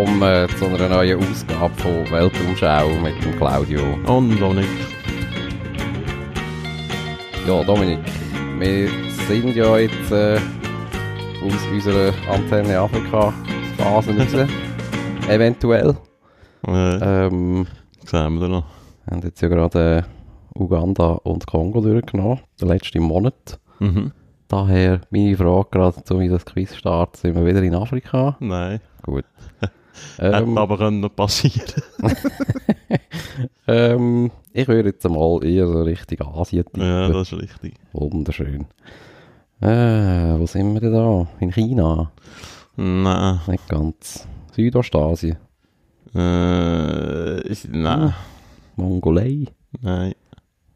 willkommen zu einer neuen Ausgabe von Weltumschau mit dem Claudio. Und Dominik. Ja, Dominik, wir sind ja jetzt äh, aus unserer Antenne Afrika-Phase raus. Eventuell. Äh, Ähm, sehen wir noch. haben jetzt ja gerade äh, Uganda und Kongo durchgenommen, den letzten Monat. Mhm. Daher meine Frage gerade, zu wie das Quiz startet, sind wir wieder in Afrika? Nein. Gut. Ähm, aber können noch passieren. ähm, ich würde jetzt mal eher so Richtung Asien tippen. ja, das ist richtig. Wunderschön. Äh, wo sind wir denn da? In China? Nein. Nicht ganz. Südostasien? Äh, ist, nein. Mongolei? Nein.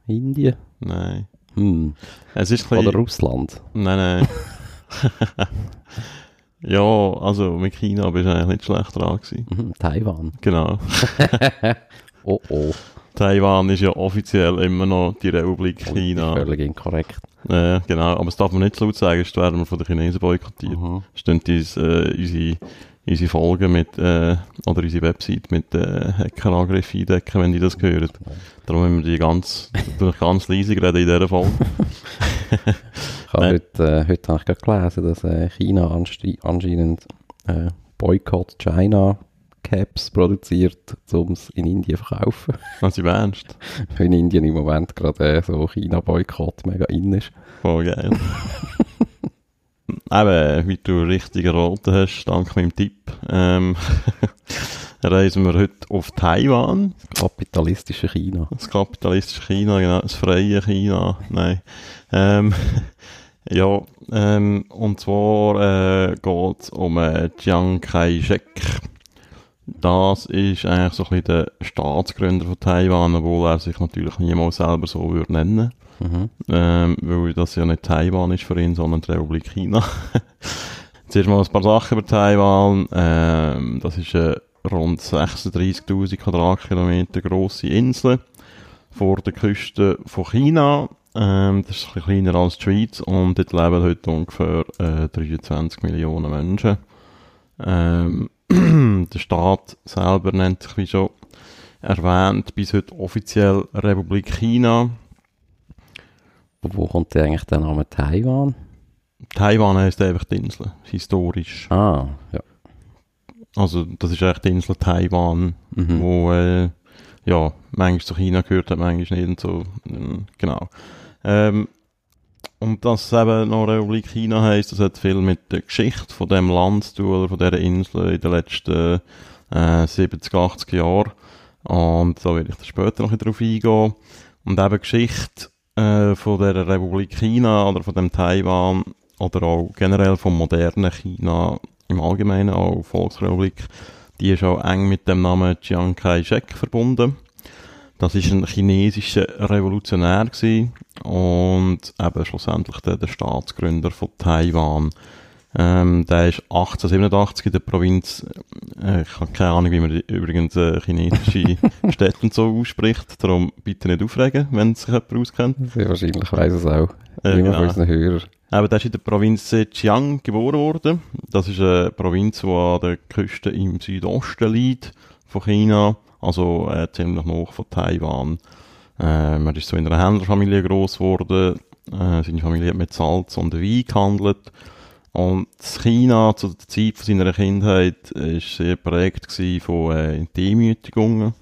Indien? Nein. Hm. Es ist Oder. Russland? Nein, nein. ja, also mit China bist du eigentlich nicht schlecht dran gewesen. Mhm, Taiwan? Genau. Oh oh. Taiwan ist ja offiziell immer noch die Republik Und China. Völlig inkorrekt. Äh, genau, aber das darf man nicht so laut sagen, sonst werden wir von den Chinesen boykottiert. Mhm. Stimmt uns, äh, unsere, unsere Folgen mit, äh, oder unsere Website mit äh, Hackerangriffen eindecken, wenn die das hören. Darum müssen wir die ganz, ganz leise reden in dieser Folge. Ich habe heute, äh, heute habe ich gerade gelesen, dass äh, China anscheinend äh, Boycott China Caps produziert, um es in Indien zu verkaufen. Also im Ernst. Weil in Indien im Moment gerade äh, so China-Boykott mega in ist. Voll geil. Eben, wie du richtig erraten hast, dank meinem Tipp, ähm, reisen wir heute auf Taiwan. Kapitalistische China. Das kapitalistische China, genau, das freie China, nein. Ähm, ja, ähm, und zwar äh, geht es um äh, Chiang Kai-shek. Das ist eigentlich so ein bisschen der Staatsgründer von Taiwan, obwohl er sich natürlich niemals selber so würde nennen Mhm. ähm, weil das ja nicht Taiwan ist für ihn, sondern die Republik China. Zuerst mal ein paar Sachen über Taiwan. Ähm, das ist eine rund 36.000 Quadratkilometer grosse Insel vor der Küste von China. Ähm, das ist ein bisschen kleiner als die Schweiz und dort leben heute ungefähr äh, 23 Millionen Menschen. Ähm, der Staat selber nennt sich, wie schon erwähnt, bis heute offiziell Republik China. Und wo kommt denn eigentlich der Name Taiwan? Taiwan heisst einfach die Insel, historisch. Ah, ja. Also, das ist eigentlich die Insel Taiwan, Mhm. wo, äh, ja, manchmal zu China gehört hat, manchmal nicht und so, ähm, genau. Ähm, und dass es eben noch Republik China heisst, das hat viel mit der Geschichte von dem Land zu tun, oder von dieser Insel in den letzten äh, 70, 80 Jahren. Und da werde ich dann später noch ein bisschen drauf eingehen. Und eben Geschichte äh, von der Republik China oder von dem Taiwan oder auch generell vom modernen China im Allgemeinen, auch Volksrepublik, die ist auch eng mit dem Namen Chiang Kai-shek verbunden. Das ist ein chinesischer Revolutionär gewesen und eben schlussendlich der, der Staatsgründer von Taiwan. Ähm, der ist 1887 in der Provinz, äh, ich habe keine Ahnung, wie man die, übrigens äh, chinesische Städte so ausspricht, darum bitte nicht aufregen, wenn sich jemand auskennt. Sehr wahrscheinlich weiss es auch. Äh, genau. unseren Hörern. Aber der ist in der Provinz Zhejiang geboren worden. Das ist eine Provinz, die an der Küste im Südosten liegt von China, also äh, ziemlich noch von Taiwan. Ähm, er ist so in einer Händlerfamilie groß geworden. Äh, seine Familie hat mit Salz und Wein gehandelt. Und China zu der Zeit von seiner Kindheit ist sehr prägt von äh, Demütigungen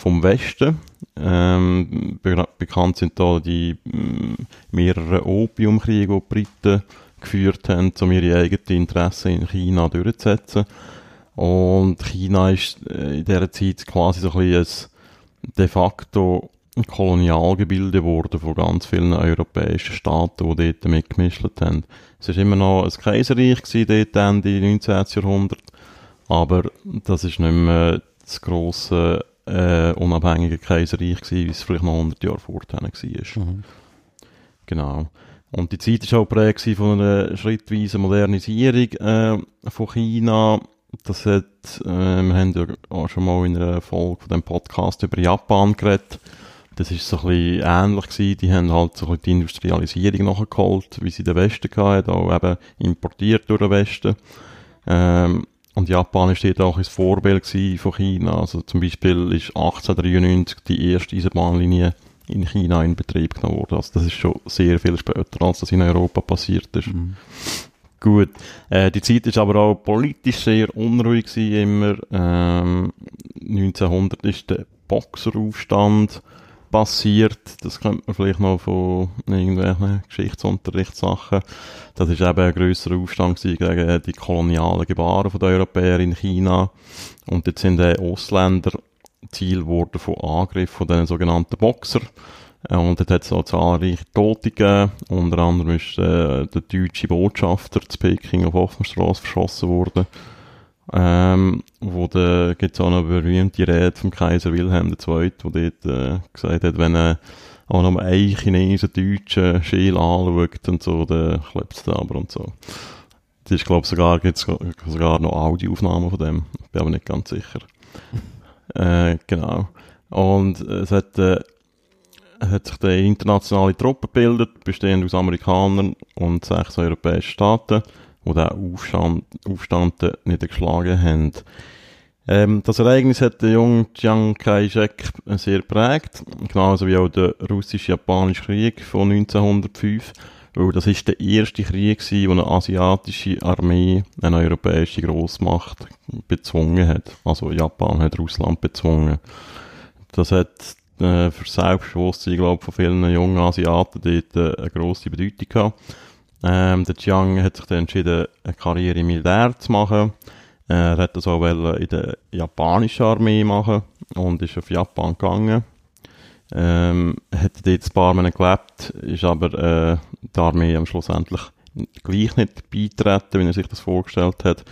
vom Westen. Ähm, be bekannt sind da die mm, mehreren Opiumkriege, die die Briten geführt haben, um ihre eigenen Interessen in China durchzusetzen. Und China ist äh, in dieser Zeit quasi so ein bisschen ein de facto Kolonialgebilde geworden von ganz vielen europäischen Staaten, die dort mitgemischt haben. Es war immer noch ein Kaiserreich gewesen, dort Ende 19. Jahrhundert, aber das ist nicht mehr das grosse äh, unabhängige Kaiserreich gewesen, wie es vielleicht noch 100 Jahre vorher war. Mhm. Genau. Und die Zeit war auch gewesen von einer schrittweisen Modernisierung äh, von China. Das hat, äh, wir haben ja auch schon mal in einer Folge von dem Podcast über Japan geredet. Das ist so ein bisschen ähnlich gewesen. Die haben halt so ein bisschen die Industrialisierung nachgeholt, wie sie den Westen hatten, auch eben importiert durch den Westen. Ähm, und Japan ist dort auch ein Vorbild von China. Also zum Beispiel ist 1893 die erste Eisenbahnlinie in China in Betrieb genommen worden. Also das ist schon sehr viel später, als das in Europa passiert ist. Mhm. Gut. Äh, die Zeit ist aber auch politisch sehr unruhig gewesen, immer. Ähm, 1900 ist der Boxeraufstand passiert. Das könnte man vielleicht noch von irgendwelchen Geschichtsunterrichtssachen. Das ist eben ein grösserer Aufstand gegen die kolonialen Gebaren der Europäer in China. Und jetzt sind die Ausländer Ziel geworden von Angriffen von den sogenannten Boxer. Äh, und dort hat es auch zahlreiche Tote gegeben. Unter anderem ist äh, der deutsche Botschafter zu Peking auf Offenstrasse verschossen worden. Ähm, wo da gibt's auch eine berühmte Rede vom Kaiser Wilhelm II, wo dort äh, gesagt hat, wenn er auch noch ein Chinesen deutschen Schäl anschaut und so, dann klebt da aber und so. Das ist, glaube sogar, gibt's sogar noch Audioaufnahmen von dem. Bin aber nicht ganz sicher. äh, genau. Und es hat, äh, hat sich eine internationale Truppe gebildet, bestehend aus Amerikanern und sechs europäischen Staaten die diesen Aufstand, Aufstand niedergeschlagen haben. Ähm, das Ereignis hat den jungen Chiang Kai-shek sehr prägt, genauso wie auch der russisch-japanische Krieg von 1905, weil das ist der erste Krieg war, wo eine asiatische Armee eine europäische Großmacht bezwungen hat. Also Japan hat Russland bezwungen. Das hat äh, für Selbstbewusstsein, glaube von vielen jungen Asiaten dort äh, eine grosse Bedeutung gehabt. Ähm, der Chiang hat sich dann entschieden, eine Karriere im Militär zu machen. Er hat das auch in der japanischen Armee machen und ist auf Japan gegangen. Ähm, hat dort ein paar Monate gelebt, ist aber äh, die Armee am schlussendlich gleich nicht beitreten, wie er sich das vorgestellt hat.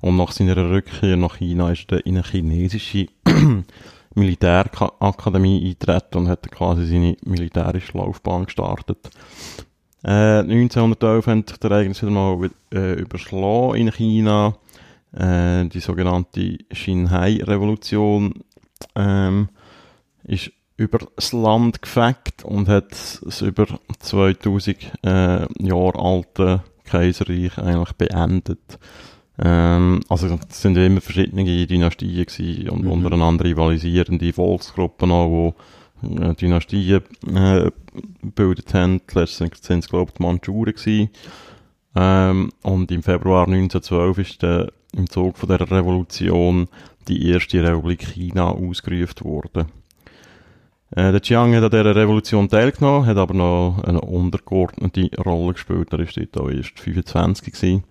Und nach seiner Rückkehr nach China ist er in eine chinesische Militärakademie eingetreten und hat quasi seine militärische Laufbahn gestartet. Äh, 1911 hat sich der Ereignis wieder mal äh, überschlagen in China. Äh, die sogenannte Xinhai-Revolution ähm, ist über das Land gefegt und hat das über 2000 äh, Jahre alte Kaiserreich eigentlich beendet. Ähm, also es sind immer verschiedene Dynastien gewesen und mhm. untereinander rivalisierende Volksgruppen auch, die äh, Dynastien äh, gebildet haben. Letztens sind es, glaube ich, die Mandschuren. Ähm, und im Februar 1912 ist der, im Zug von der Revolution die erste Republik China ausgerufen worden. Äh, der Chiang hat an dieser Revolution teilgenommen, hat aber noch eine untergeordnete Rolle gespielt. Er war dort auch erst 25 gewesen.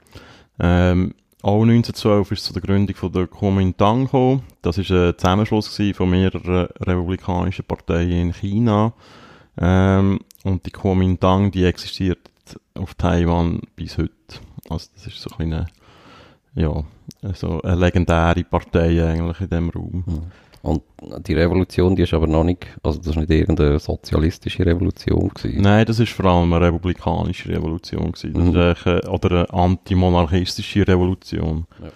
Ähm, auch 1912 ist es zu der Gründung von der Kuomintang gekommen. Das war ein Zusammenschluss von mehreren republikanischen Parteien in China. Ähm, und die Kuomintang, die existiert auf Taiwan bis heute. Also das ist so ein eine, ja, so eine legendäre Partei eigentlich in diesem Raum. Mhm. Und die Revolution, die ist aber noch nicht, also das ist nicht irgendeine sozialistische Revolution gewesen. Nein, das ist vor allem eine republikanische Revolution gewesen. Das mhm. ist eine, oder eine antimonarchistische Revolution. Ja.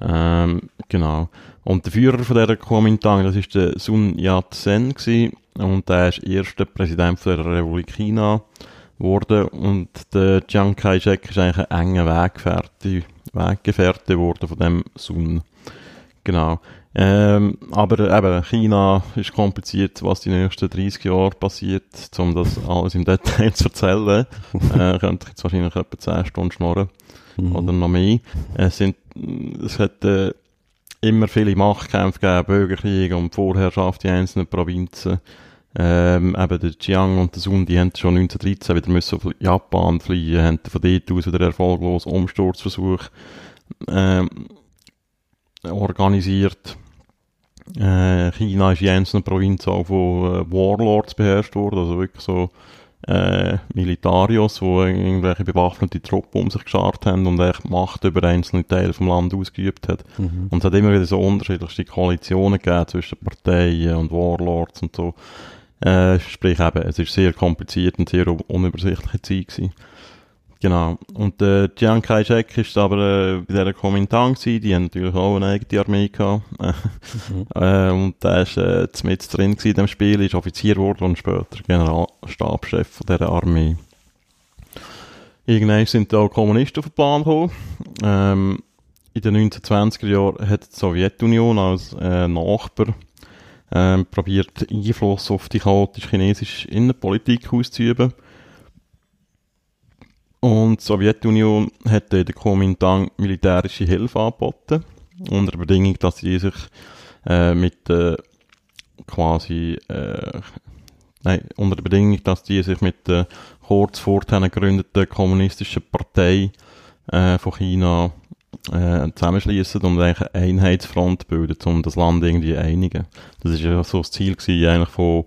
Ähm, genau. Und der Führer von dieser Kuomintang, das ist der Sun Yat-sen gewesen. Und der ist erster Präsident der Republik China geworden. Und der Chiang Kai-shek ist eigentlich ein enger Weggefährte, Weggefährte geworden von dem Sun. Genau. Ähm, aber eben, China ist kompliziert, was die nächsten 30 Jahre passiert, um das alles im Detail zu erzählen. äh, könnte ich jetzt wahrscheinlich etwa 10 Stunden schnorren. Mhm. Oder noch mehr. Es sind, es hat, äh, immer viele Machtkämpfe gegeben, Bürgerkriege und Vorherrschaft in einzelnen Provinzen. Ähm, eben der Chiang und der Sun, die haben schon 1913 wieder müssen auf Japan fliehen, haben von dort aus wieder erfolglos Umsturzversuch ähm, organisiert. Äh, China ist in einzelnen Provinzen auch von äh, Warlords beherrscht worden, also wirklich so äh, Militarios, die irgendwelche bewaffnete Truppen um sich geschart haben und echt Macht über einzelne Teile vom Land ausgeübt hat. Mhm. Und es hat immer wieder so unterschiedlichste Koalitionen gegeben zwischen Parteien und Warlords und so. Äh, sprich eben, es ist sehr kompliziert und sehr unübersichtliche Zeit gewesen. Genau. Und äh, Chiang Kai-shek ist aber äh, bei dieser Kuomintang gewesen. Die haben natürlich auch eine eigene Armee gehabt. mhm. äh, und der ist äh, mit drin in dem Spiel, ist Offizier geworden und später Generalstabschef von dieser Armee. Irgendwann sind auch Kommunisten auf den Plan gekommen. Ähm, in den 1920er Jahren hat die Sowjetunion als äh, Nachbar ähm, probiert, Einfluss auf die chaotische chinesische Innenpolitik auszuüben. Und die Sowjetunion hat der Kuomintang militärische Hilfe angeboten, unter Bedingung, dass sie sich äh, mit äh, quasi, äh, nein, unter der Bedingung, dass die sich mit der kurz vorher gegründeten kommunistischen Partei äh, von China äh, zusammenschließen und eine Einheitsfront bilden, um das Land irgendwie einigen. Das ist ja so das Ziel gewesen, eigentlich von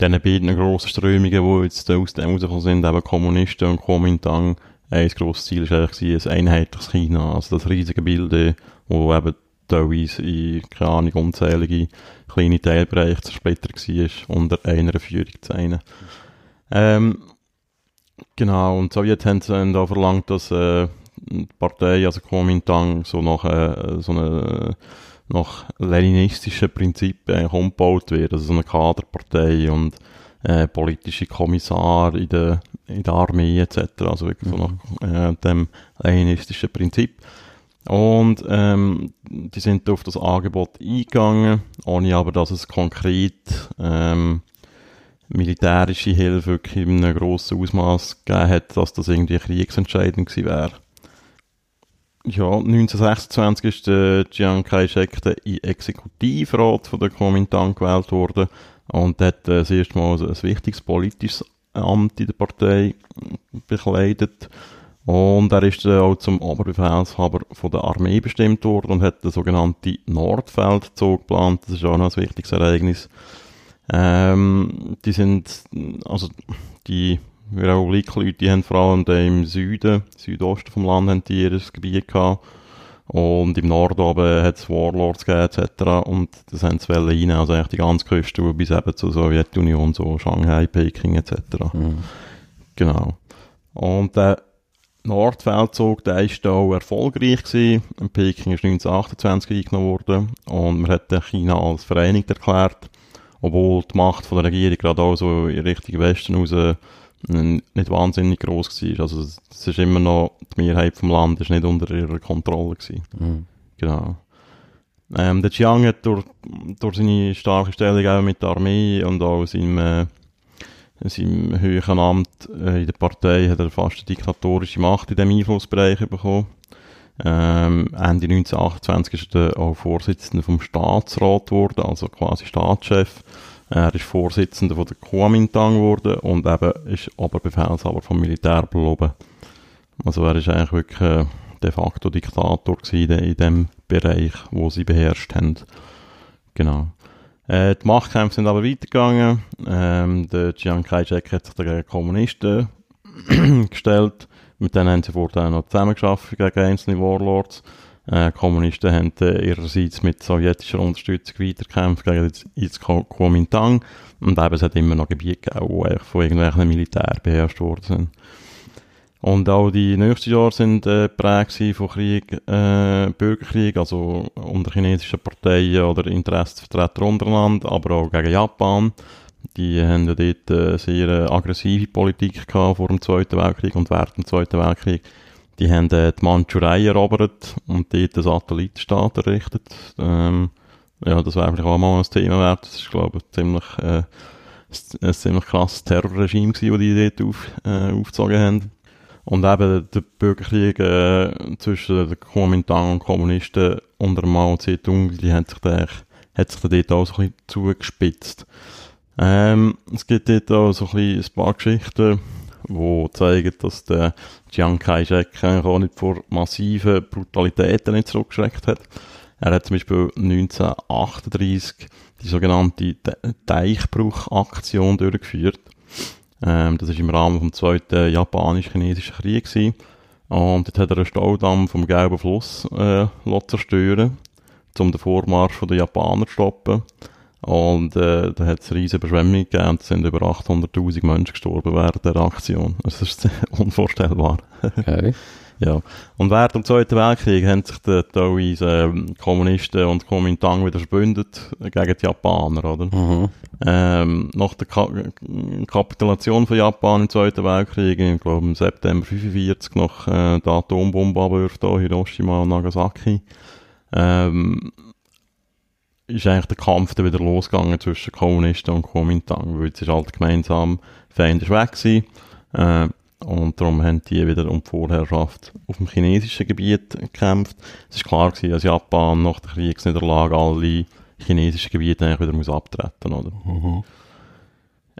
diesen beiden grossen Strömungen, die jetzt aus dem rausgekommen sind, eben Kommunisten und Kuomintang, ein grosses Ziel war eigentlich ein einheitliches China, also das riesige Bild, wo eben teilweise in, keine Ahnung, unzählige kleine Teilbereiche zersplittert war, unter einer Führung zu einem. Ähm, genau, und so jetzt haben sie da verlangt, dass äh, die Partei, also Kuomintang, so nach, äh, so eine, nach leninistischen Prinzipien umgebaut wird, also so eine Kaderpartei und äh, politische Kommissar in der, in der Armee etc., also wirklich mhm. so nach äh, dem leninistischen Prinzip. Und ähm, die sind auf das Angebot eingegangen, ohne aber, dass es konkret ähm, militärische Hilfe wirklich in einem grossen Ausmaß gegeben hat, dass das irgendwie kriegsentscheidend gewesen wäre. Ja, 1926 ist der Chiang Kai-shek der Exekutivrat von der Kuomintang gewählt worden und hat äh, das erste Mal ein wichtiges politisches Amt in der Partei bekleidet. Und er ist äh, auch zum Oberbefehlshaber von der Armee bestimmt worden und hat den sogenannten Nordfeldzug geplant. Das ist auch noch ein wichtiges Ereignis. Ähm, die sind, also die Republik-Leute, die haben vor allem im Süden, Südosten vom Land, haben die ihr Gebiet gehabt. Und im Norden oben hat es Warlords gegeben, etc. Und das haben sie rein, also eigentlich die ganze Küste bis eben zur Sowjetunion, so Shanghai, Peking, etc. Mhm. Genau. Und der Nordfeldzug, der ist auch erfolgreich gewesen. Peking ist 1928 eingenommen worden. Und man hat China als vereinigt erklärt. Obwohl die Macht von der Regierung gerade auch so in Richtung Westen raus nicht wahnsinnig groß war. Also es ist immer noch, die Mehrheit vom Land ist nicht unter ihrer Kontrolle gewesen. Mhm. Genau. Ähm, der Chiang hat durch, durch seine starke Stellung auch mit der Armee und auch seinem, äh, seinem höheren Amt äh, in der Partei hat er fast eine diktatorische Macht in diesem Einflussbereich bekommen. Ähm, Ende 1928 ist er auch Vorsitzender vom Staatsrat geworden, also quasi Staatschef. Er ist Vorsitzender von der Kuomintang geworden und eben ist Oberbefehlshaber vom Militär beloben. Also er ist eigentlich wirklich äh, de facto Diktator gewesen in dem Bereich, wo sie beherrscht haben. Genau. Äh, die Machtkämpfe sind aber weitergegangen. Ähm, der Chiang Kai-shek hat sich gegen Kommunisten gestellt. Mit denen haben sie vorher noch zusammengearbeitet gegen einzelne Warlords. Äh, Kommunisten haben äh, ihrerseits mit sowjetischer Unterstützung weitergekämpft gegen das Kuomintang. Und eben, es hat immer noch Gebiete gegeben, die von irgendwelchen Militär beherrscht worden sind. Und auch die nächsten Jahre sind äh, prägt von Krieg, äh, Bürgerkrieg, also unter chinesischen Parteien oder Interessenvertreter untereinander, aber auch gegen Japan. Die haben ja dort äh, sehr äh, aggressive Politik gehabt vor dem Zweiten Weltkrieg und während dem Zweiten Weltkrieg. Die haben äh, die Mandschurei erobert und dort einen Satellitenstaat errichtet. Ähm, ja, das wäre vielleicht auch mal ein Thema wert. Das ist, glaube ich, ziemlich, äh, ein ziemlich krasses Terrorregime gewesen, das die dort auf, äh, aufgezogen haben. Und eben der Bürgerkrieg äh, zwischen den Kuomintang und Kommunisten unter Mao Zedong, die hat sich, da, hat sich dort auch so ein bisschen zugespitzt. Ähm, es gibt dort auch so ein, bisschen ein paar Geschichten, die zeigen, dass der Chiang Kai-shek auch nicht vor massiven Brutalitäten nicht zurückgeschreckt hat. Er hat zum Beispiel 1938 die sogenannte Teichbruchaktion durchgeführt. Ähm, das war im Rahmen vom Zweiten Japanisch-Chinesischen Krieg. Gewesen. Und dort hat er einen Staudamm vom Gelben Fluss äh, zerstören um den Vormarsch der Japaner zu stoppen. Und äh, da hat es riesige Überschwemmungen gegeben und es sind über 800'000 Menschen gestorben während der Aktion. Das ist unvorstellbar. Okay. Ja. Und während dem Zweiten Weltkrieg haben sich die teilweise ähm, Kommunisten und Kuomintang wieder verbündet gegen die Japaner, oder? Mhm. Ähm, nach der Ka Kapitulation von Japan im Zweiten Weltkrieg, ich glaube im September 45, nach äh, der Atombombenabwürfe da Hiroshima und Nagasaki, ähm, ist eigentlich der Kampf dann wieder losgegangen zwischen Kommunisten und Kuomintang, weil jetzt ist halt gemeinsam Feind ist weg gewesen, äh, und darum haben die wieder um die Vorherrschaft auf dem chinesischen Gebiet gekämpft. Es ist klar gewesen, dass Japan nach der Kriegsniederlage alle chinesischen Gebiete eigentlich wieder muss abtreten, oder? Mhm.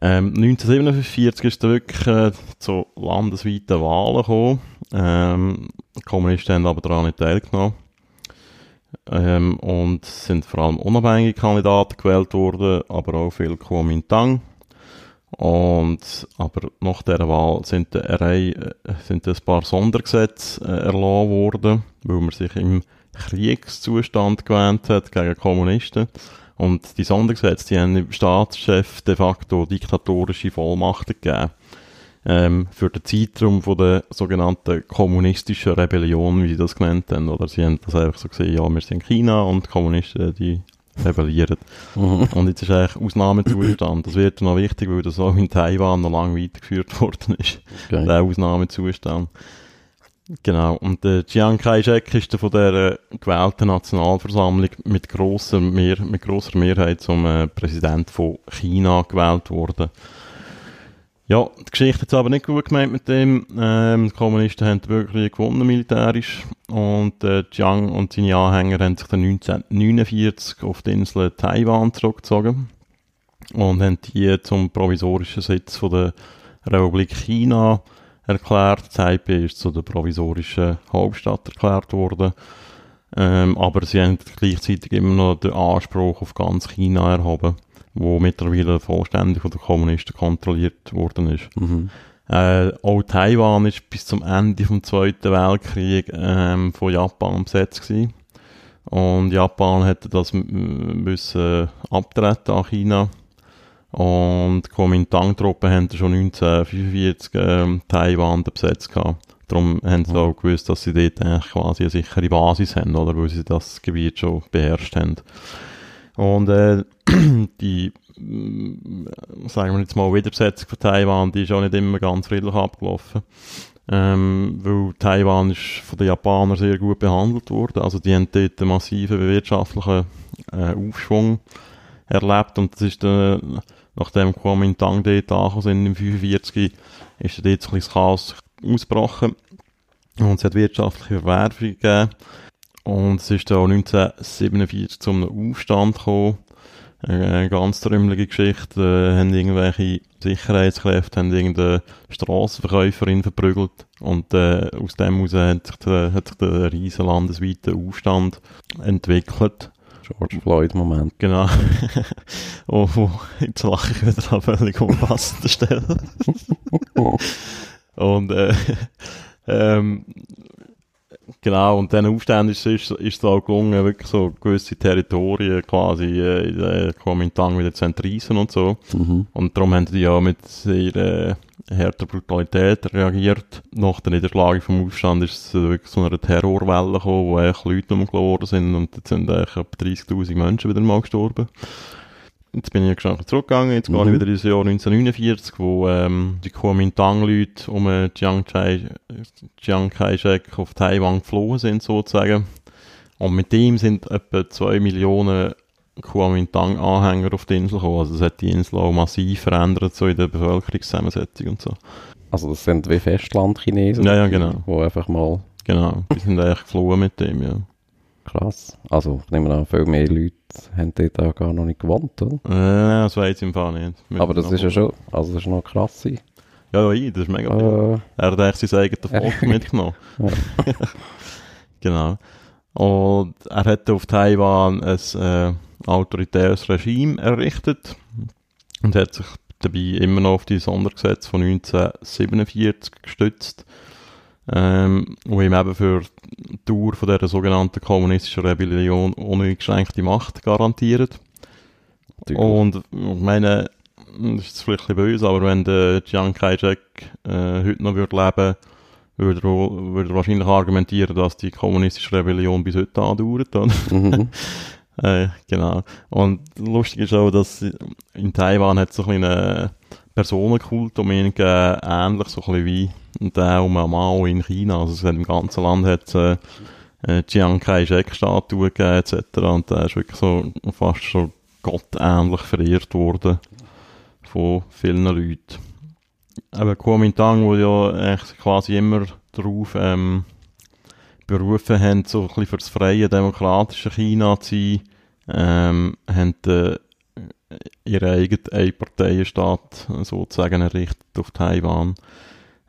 Ähm, 1947 ist es wirklich äh, zu landesweiten Wahlen gekommen. Ähm, die Kommunisten haben aber daran nicht teilgenommen. Ähm, und sind vor allem unabhängige Kandidaten gewählt worden, aber auch viel Kuomintang. Und, aber nach dieser Wahl sind, eine Reihe, äh, sind ein paar Sondergesetze äh, erlassen worden, weil man sich im Kriegszustand gewähnt hat gegen Kommunisten. Und die Sondergesetze, die haben dem Staatschef de facto diktatorische Vollmachten gegeben. Ähm, für den Zeitraum von der sogenannten kommunistischen Rebellion, wie sie das genannt haben. Oder sie haben das einfach so gesehen, ja, wir sind China und die Kommunisten, die rebellieren. Mhm. Und jetzt ist eigentlich Ausnahmezustand. Das wird noch wichtig, weil das auch in Taiwan noch lange weitergeführt worden ist. Okay. Der Ausnahmezustand. Genau. Und der Chiang Kai-shek ist von der gewählten Nationalversammlung mit grosser, Mehr mit grosser Mehrheit zum äh, Präsident von China gewählt worden. Ja, die Geschichte hat aber nicht gut gemeint mit dem. Ähm, die Kommunisten haben wirklich gewonnen militärisch und äh, Chiang und seine Anhänger haben sich dann 1949 auf die Insel Taiwan zurückgezogen und haben die zum provisorischen Sitz von der Republik China erklärt. Taipei ist zu der provisorischen Hauptstadt erklärt worden. Ähm, aber sie haben gleichzeitig immer noch den Anspruch auf ganz China erhoben, wo mittlerweile vollständig von den Kommunisten kontrolliert worden ist. Mhm. Äh, auch Taiwan ist bis zum Ende vom Zweiten Weltkrieg ähm, von Japan besetzt gewesen. Und Japan hätte das müssen abtreten an China. Und die Kuomintang-Truppen haben schon 1945 ähm, Taiwan besetzt gehabt. Darum haben sie Mhm. auch gewusst, dass sie dort eigentlich quasi eine sichere Basis haben, oder? Weil sie das Gebiet schon beherrscht haben. Und äh, die, mm, sagen wir jetzt mal, Widersetzung von Taiwan, die ist auch nicht immer ganz friedlich abgelaufen. Ähm, weil Taiwan ist von den Japanern sehr gut behandelt worden. Also die haben dort einen massiven wirtschaftlichen äh, Aufschwung erlebt und das ist dann, nachdem Kuomintang dort angekommen sind im 45, ist dort ein bisschen das Chaos ausgebrochen und es hat wirtschaftliche Verwerfung gegeben und es ist auch 1947 zu einem Aufstand gekommen. Eine ganz trümmelige Geschichte. Äh, haben irgendwelche Sicherheitskräfte haben irgendeine Strassenverkäuferin verprügelt und äh, aus dem heraus hat sich der, hat sich der riesen landesweite Aufstand entwickelt. George Floyd-Moment. Genau. oh, oh, jetzt lache ich wieder an völlig unpassender Stelle. und äh, ähm, genau, und diesen Aufständen ist, es auch gelungen, wirklich so gewisse Territorien quasi äh, in der Kuomintang wieder zu entreissen und so. Mhm. Und darum haben die ja mit sehr äh, härter Brutalität reagiert. Nach der Niederschlagung vom Aufstand ist es äh, wirklich zu einer Terrorwelle gekommen, wo eigentlich Leute umgelaufen sind und jetzt sind eigentlich etwa 30'000 Menschen wieder mal gestorben. Jetzt bin ich schon zurückgegangen, jetzt gehe Mhm. ich wieder ins Jahr 1949, wo ähm, die Kuomintang-Leute um äh, Chiang Kai-shek auf Taiwan geflohen sind, sozusagen. Und mit dem sind etwa 2 Millionen Kuomintang-Anhänger auf die Insel gekommen. Also das hat die Insel auch massiv verändert, so in der Bevölkerungszusammensetzung und so. Also das sind wie Festlandchinesen. Ja, ja, genau. Wo einfach mal Genau, die sind eigentlich geflohen mit dem, ja. krass. Also ich nehme an, viel mehr Leute haben dort auch gar noch nicht gewohnt, oder? Äh, das weiß ich im Fall nicht. Müssen Aber wir das ist ja schon, also das ist noch krass. Ja, ja, das ist mega. Äh, Er hat eigentlich sein eigenes Volk mitgenommen. Genau. Und er hat auf Taiwan ein äh, autoritäres Regime errichtet und hat sich dabei immer noch auf die Sondergesetze von 1947 gestützt, ähm, wo ihm eben für die Dauer von dieser sogenannten kommunistischen Rebellion uneingeschränkte Macht garantiert. Und ich meine, das ist vielleicht ein bisschen böse, aber wenn der Chiang Kai-shek äh, heute noch würde leben würde er, würde er wahrscheinlich argumentieren, dass die kommunistische Rebellion bis heute andauert. Mhm. Äh, genau. Und lustig ist auch, dass in Taiwan hat es so ein einen Personenkult um ihn gegeben, ähnlich so ein wie der um Mao in China. Also es hat im ganzen Land hat äh, äh, Chiang Kai-shek-Statue gegeben etc. Und der ist wirklich so fast schon gottähnlich verehrt worden von vielen Leuten. Aber Kuomintang, wo ja quasi immer darauf ähm, berufen haben, so ein bisschen für das freie, demokratische China zu sein, ähm, haben äh, ihren eigenen Einparteienstaat sozusagen errichtet auf Taiwan.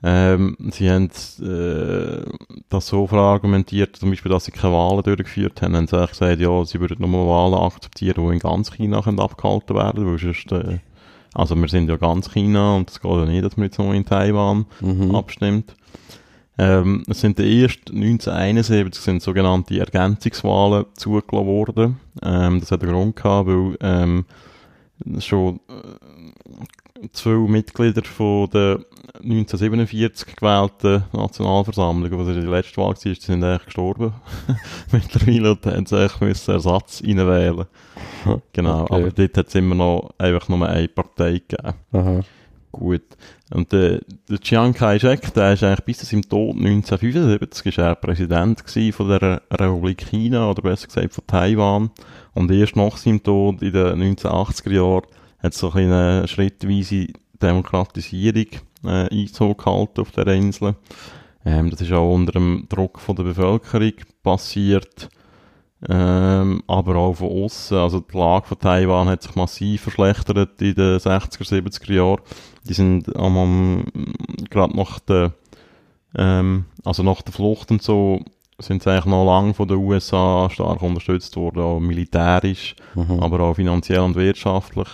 Ähm, sie haben äh, das so verargumentiert, zum Beispiel, dass sie keine Wahlen durchgeführt haben, haben sie eigentlich gesagt, ja, sie würden nur Wahlen akzeptieren, die in ganz China können abgehalten werden weil sonst, äh, also wir sind ja ganz China und es geht ja nicht, dass man jetzt nur in Taiwan Mhm. abstimmt. Ähm, es sind erst 1971 sind sogenannte Ergänzungswahlen zugelassen worden. Ähm, das hat einen Grund gehabt, weil ähm, schon äh, zwei Mitglieder von der 1947 gewählten Nationalversammlung, was die letzte Wahl war, die sind eigentlich gestorben. Mittlerweile haben sie eigentlich müssen Ersatz reinwählen. Genau, Okay. aber dort hat es immer noch einfach nur eine Partei gegeben. Aha. Gut. Und der, der Chiang Kai-shek, der ist eigentlich bis zu seinem Tod 1975 ist er Präsident von der Republik China, oder besser gesagt von Taiwan. Und erst nach seinem Tod in den 1980er Jahren hat es so ein eine schrittweise Demokratisierung äh, Einzug gehalten auf der Insel. Ähm, das ist auch unter dem Druck von der Bevölkerung passiert. Ähm, aber auch von außen. Also die Lage von Taiwan hat sich massiv verschlechtert in den 60er, 70er Jahren. Die sind am, am gerade nach der, ähm, also nach der Flucht und so, sind sie eigentlich noch lange von den USA stark unterstützt worden, auch militärisch, Mhm. aber auch finanziell und wirtschaftlich.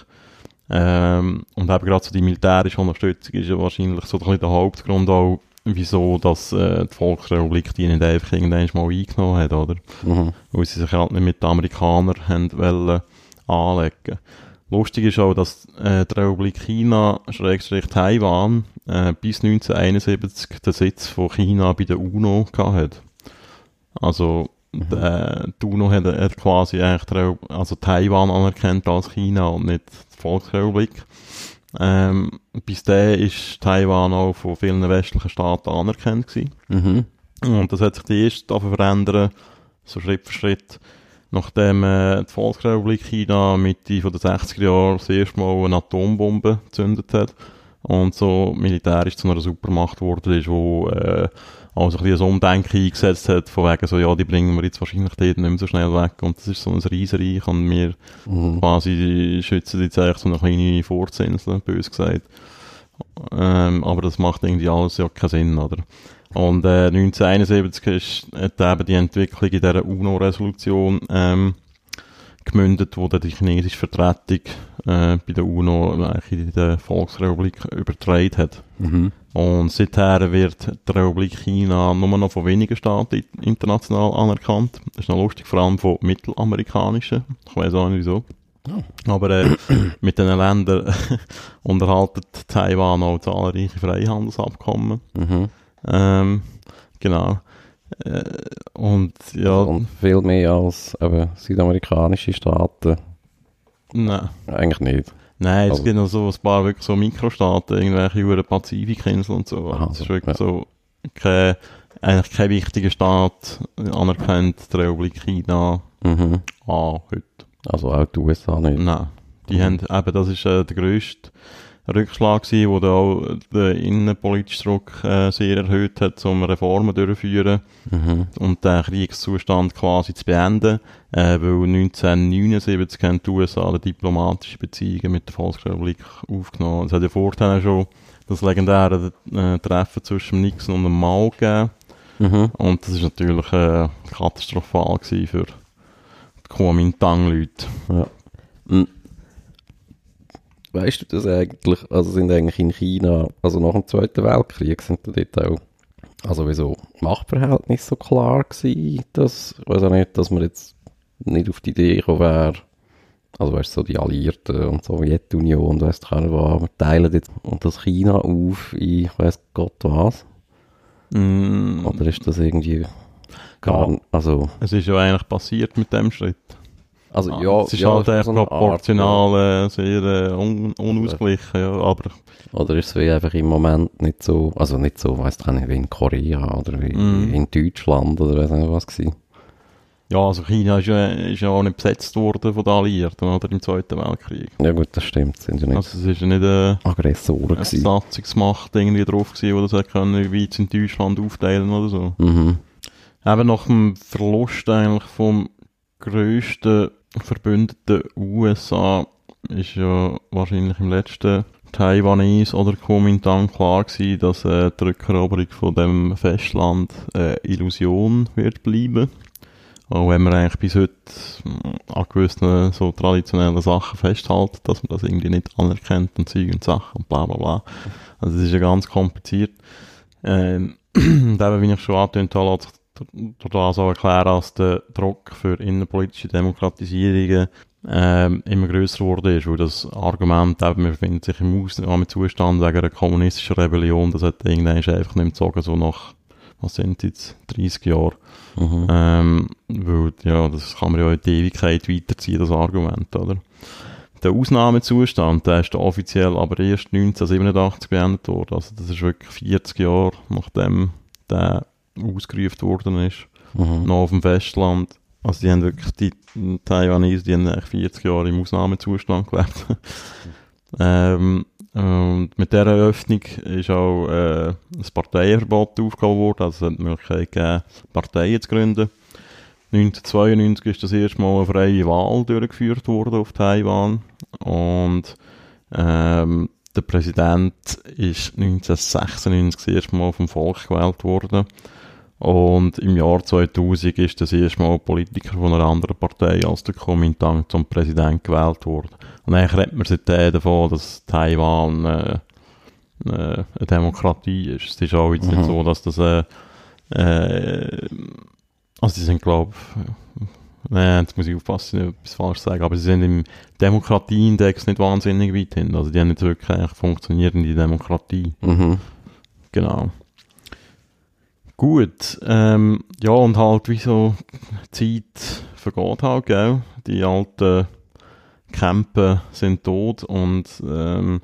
Ähm, und eben gerade so die militärische Unterstützung ist ja wahrscheinlich so ein bisschen der Hauptgrund auch, wieso dass äh, die Volksrepublik die nicht einfach irgendwann mal eingenommen hat, oder? Mhm. weil sie sich halt nicht mit den Amerikanern haben wollen anlegen. Lustig ist auch, dass äh, die Republik China, Schrägstrich Taiwan, äh, bis 1971 den Sitz von China bei der UNO gehabt hat. Also, Mhm. äh, die UNO hat, hat quasi eigentlich also Taiwan anerkannt als China und nicht die Volksrepublik. Ähm, bis dahin ist Taiwan auch von vielen westlichen Staaten anerkannt gewesen. Mhm. Und das hat sich die erst verändern, so Schritt für Schritt, nachdem äh, die Volksrepublik China Mitte von den 60er Jahren das erste Mal eine Atombombe gezündet hat und so militärisch zu einer Supermacht geworden ist, wo äh, also ein bisschen ein Umdenken eingesetzt hat, von wegen so, ja, die bringen wir jetzt wahrscheinlich dort nicht mehr so schnell weg und das ist so ein Riesenreich und wir Mhm. quasi schützen jetzt eigentlich so eine kleine Furzinsel, bös gesagt. Ähm, aber das macht irgendwie alles ja keinen Sinn, oder? Und äh, 1971 ist, hat eben die Entwicklung in dieser UNO-Resolution ähm, gemündet, wo dann die chinesische Vertretung äh, bei der UNO eigentlich in der Volksrepublik übertragen hat. Mhm. Und seither wird die Republik China nur noch von wenigen Staaten international anerkannt. Das ist noch lustig, vor allem von mittelamerikanischen. Ich weiß auch nicht wieso. Aber äh, mit diesen Ländern unterhalten Taiwan auch zahlreiche Freihandelsabkommen. Mhm. Ähm, genau. Äh, und ja, Und viel mehr als eben, südamerikanische Staaten. Nein. Eigentlich nicht. Nein, es Also- gibt noch so ein paar wirklich so Mikrostaaten, irgendwelche über Pazifikinseln und so. Aha, das ist so, wirklich ja. so kein, eigentlich kein wichtiger Staat anerkennt, die Republik China Mhm. an heute. Also auch die USA nicht. Nein. Die Mhm. haben, eben, das ist äh, der grösste Rückschlag gewesen, wo da auch den innenpolitischen Druck äh, sehr erhöht hat, um Reformen durchzuführen Mhm. und den Kriegszustand quasi zu beenden, äh, weil 1979 haben die USA die diplomatische Beziehungen mit der Volksrepublik aufgenommen. Es hat ja vorher schon das legendäre äh, Treffen zwischen Nixon und dem Mao gegeben Mhm. und das ist natürlich äh, katastrophal gewesen für die Kuomintang-Leute. Mhm. Weißt du das eigentlich? Also sind eigentlich in China, also nach dem Zweiten Weltkrieg, sind da dort auch, also wieso Machtverhältnisse so klar gewesen, dass, weiß auch nicht, dass man jetzt nicht auf die Idee gekommen wäre, also weißt du, so die Alliierten und die Sowjetunion und weißt du was, wir teilen jetzt und das China auf in, ich weiß Gott was. Mm, Oder ist das irgendwie gar Ja. also, es ist ja eigentlich passiert mit dem Schritt. Also Ah, ja, es ist ja, halt echt so eine Art, proportional äh, sehr äh, un unausgeglichen, ja, aber ja. Oder ist es wie einfach im Moment nicht so, also nicht so, weiss ich nicht, wie in Korea oder wie Mhm. in Deutschland oder weiss nicht was gewesen. ja, also China ist ja, ist ja auch nicht besetzt worden von den Alliierten oder im Zweiten Weltkrieg. Ja gut, das stimmt, sind ja nicht Also es ist ja nicht äh, Aggressoren eine. Besatzungsmacht irgendwie drauf gewesen, die das hätte können, wie in Deutschland aufteilen oder so. Mhm. Eben nach dem Verlust eigentlich vom grössten Verbündeten USA ist ja wahrscheinlich im letzten Taiwanese oder Kuomintang klar gewesen, dass äh, die Rückeroberung von dem Festland äh, Illusion wird bleiben. Auch wenn man eigentlich bis heute mm, an gewissen so traditionellen Sachen festhält, dass man das irgendwie nicht anerkennt und Zeug und Sachen und bla bla bla. Also das ist ja ganz kompliziert. Ähm, und eben, wie ich schon angetönt habe, lässt sich durch das auch erklären, dass der Druck für innenpolitische Demokratisierungen ähm, immer grösser geworden ist, weil das Argument eben, man befindet sich im Ausnahmezustand wegen einer kommunistischen Rebellion, das hat irgendwann einfach nicht mehr gezogen, so nach, was sind jetzt, 30 Jahre. Mhm. Ähm, weil, ja, das kann man ja in die Ewigkeit weiterziehen, das Argument, oder? Der Ausnahmezustand, der ist offiziell aber erst 1987 beendet worden. Also das ist wirklich 40 Jahre, nachdem der ausgerufen worden ist, Mhm. noch auf dem Festland. Also die haben wirklich, die Taiwanese, die haben eigentlich 40 Jahre im Ausnahmezustand gelebt. ähm, und mit dieser Eröffnung ist auch äh, ein Parteienverbot aufgehoben worden, also es hat die Möglichkeit gegeben, Parteien zu gründen. 1992 ist das erste Mal eine freie Wahl durchgeführt worden auf Taiwan und ähm, der Präsident ist 1996 das erste Mal vom Volk gewählt worden und im Jahr 2000 ist das erste Mal ein Politiker von einer anderen Partei als der Kuomintang zum Präsident gewählt worden. Und eigentlich redet man seitdem davon, dass Taiwan äh, äh, eine Demokratie ist. Es ist auch jetzt Mhm. nicht so, dass das äh, äh, also sie sind glaube ich Nein, jetzt muss ich aufpassen, nicht etwas falsch sagen, aber sie sind im Demokratieindex nicht wahnsinnig weit hin. Also die haben nicht wirklich eigentlich funktionierende Demokratie. Mhm. Genau. Gut, ähm, ja, und halt, wie so Zeit vergeht halt, gell? Die alten Campen sind tot und ähm,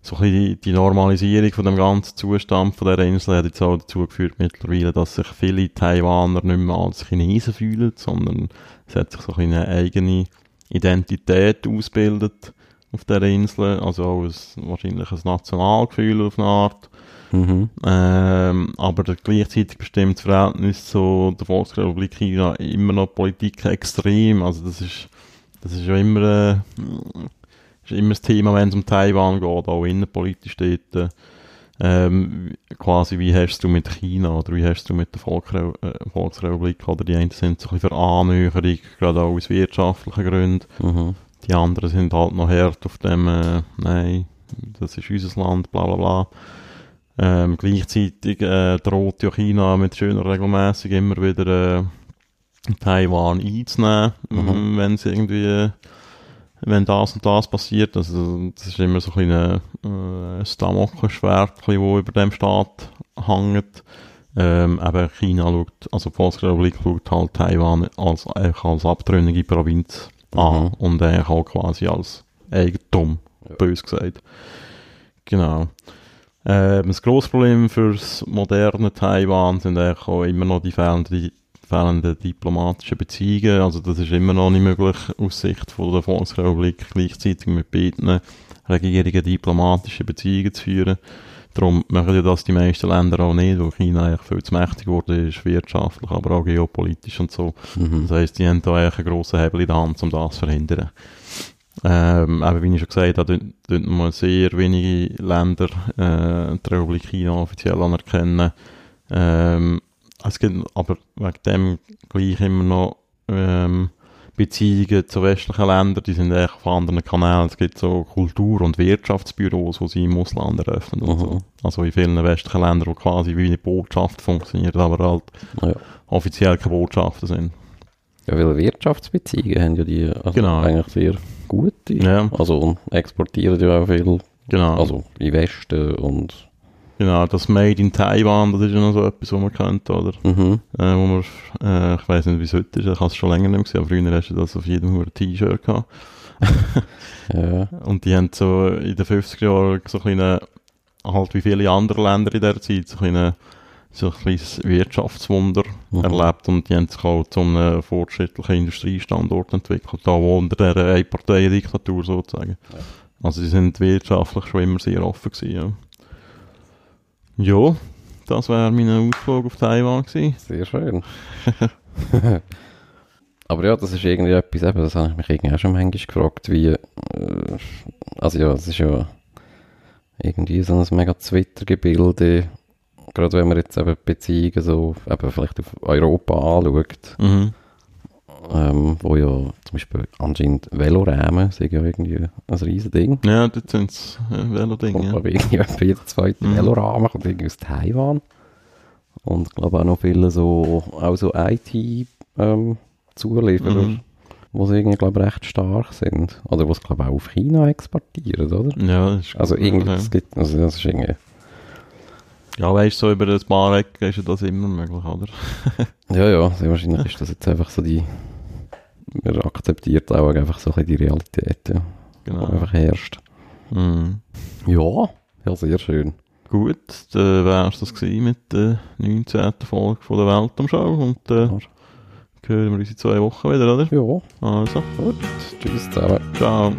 so ein bisschen die, Normalisierung von dem ganzen Zustand von dieser Insel hat jetzt auch dazu geführt mittlerweile, dass sich viele Taiwaner nicht mehr als Chinesen fühlen, sondern es hat sich so ein eine eigene Identität ausgebildet auf dieser Insel, also auch ein, wahrscheinlich ein Nationalgefühl auf eine Art. Mhm. Ähm, aber gleichzeitig bestimmt das Verhältnis zu der Volksrepublik China immer noch Politik extrem. Also das ist, das ist ja immer, äh, ist immer das Thema, wenn es um Taiwan geht, auch innenpolitisch dort. Ähm, quasi, wie hast du mit China oder wie hast du mit der Volksre äh, Volksrepublik oder die einen sind so ein bisschen für Annäherung, gerade auch aus wirtschaftlichen Gründen. Mhm. Die anderen sind halt noch hart auf dem, äh, nein, das ist unser Land, bla bla bla. Ähm, gleichzeitig äh, droht ja China mit schöner Regelmäßig immer wieder äh, Taiwan einzunehmen, Mhm. wenn es irgendwie, äh, wenn das und das passiert. Also das ist immer so ein kleines äh, Damoklesschwert, das über dem Staat hängt. Ähm, eben China schaut, also die Volksrepublik schaut halt Taiwan als, als abtrünnige Provinz an Mhm. und eigentlich auch quasi als Eigentum, Ja. bös gesagt. Genau. Ähm, das grosse Problem für das moderne Taiwan sind eigentlich auch immer noch die fehlenden, fehlenden diplomatischen Beziehungen. Also das ist immer noch nicht möglich aus Sicht von der Volksrepublik gleichzeitig mit beiden Regierungen diplomatische Beziehungen zu führen. Darum machen ja das die meisten Länder auch nicht, weil China eigentlich viel zu mächtig geworden ist, wirtschaftlich, aber auch geopolitisch und so. Mhm. Das heisst, die haben da eigentlich einen grossen Hebel in der Hand, um das zu verhindern. Ähm, aber wie ich schon gesagt habe, dort, dort nur sehr wenige Länder äh, die Republik China offiziell anerkennen. Ähm, es gibt aber wegen dem gleich immer noch ähm, Beziehungen zu westlichen Ländern, die sind echt auf anderen Kanälen. Es gibt so Kultur- und Wirtschaftsbüros, die sie im Ausland eröffnen Mhm. so. Also in vielen westlichen Ländern, wo quasi wie eine Botschaft funktioniert, aber halt Ja. offiziell keine Botschaften sind. Ja, weil Wirtschaftsbeziehungen haben ja die also Genau. eigentlich sehr gute. Ja. Also exportieren ja auch viel, Genau. also in Westen und Genau, das Made in Taiwan, das ist ja noch so etwas, was man kennt, oder? Mhm. Äh, wo man, äh, ich weiß nicht, wie es heute ist, ich habe es schon länger nicht gesehen, aber früher hast du das auf jedem T-Shirt gehabt. Ja. Und die haben so in den 50er Jahren so ein kleine, halt wie viele andere Länder in der Zeit, so ein kleine, so ein kleines Wirtschaftswunder Mhm. erlebt und die haben sich auch zu einem fortschrittlichen Industriestandort entwickelt, da wo unter der Einparteiendiktatur sozusagen. Ja. Also sie sind wirtschaftlich schon immer sehr offen gewesen, ja. Ja, das wäre mein Ausflug auf Taiwan gewesen. Sehr schön. Aber ja, das ist irgendwie etwas, eben, das habe ich mich irgendwie auch schon manchmal gefragt, wie, äh, also ja, es ist ja irgendwie so ein mega Twitter-Gebilde, gerade wenn man jetzt eben Beziehungen so, eben vielleicht auf Europa anschaut, Mhm. ähm, wo ja zum Beispiel anscheinend Velorämen sind ja irgendwie ein riesen Ding. Ja, das sind es äh, Velodinge. Kommt, Ja. irgendwie etwa jeder zweite Mhm. Velorahmen kommt irgendwie aus Taiwan. Und ich glaube auch noch viele so, auch so IT-Zulieferer, Mhm. wo sie irgendwie, glaube recht stark sind. Oder wo sie, glaube auch auf China exportieren, oder? Ja, das ist Also gut, irgendwie, ja. es gibt, also das ist irgendwie, Ja, weißt du, so über ein paar Ecken ist ja das immer möglich, oder? ja, ja, sehr wahrscheinlich ist das jetzt einfach so die, man akzeptiert auch einfach so ein bisschen die Realität, ja, die Genau. einfach herrscht. Mhm. Ja, ja, sehr schön. Gut, dann wär's das gewesen mit der 19. Folge von der Weltumschau und äh, hören wir uns in zwei Wochen wieder, oder? Ja, Also, gut, tschüss zusammen. ciao.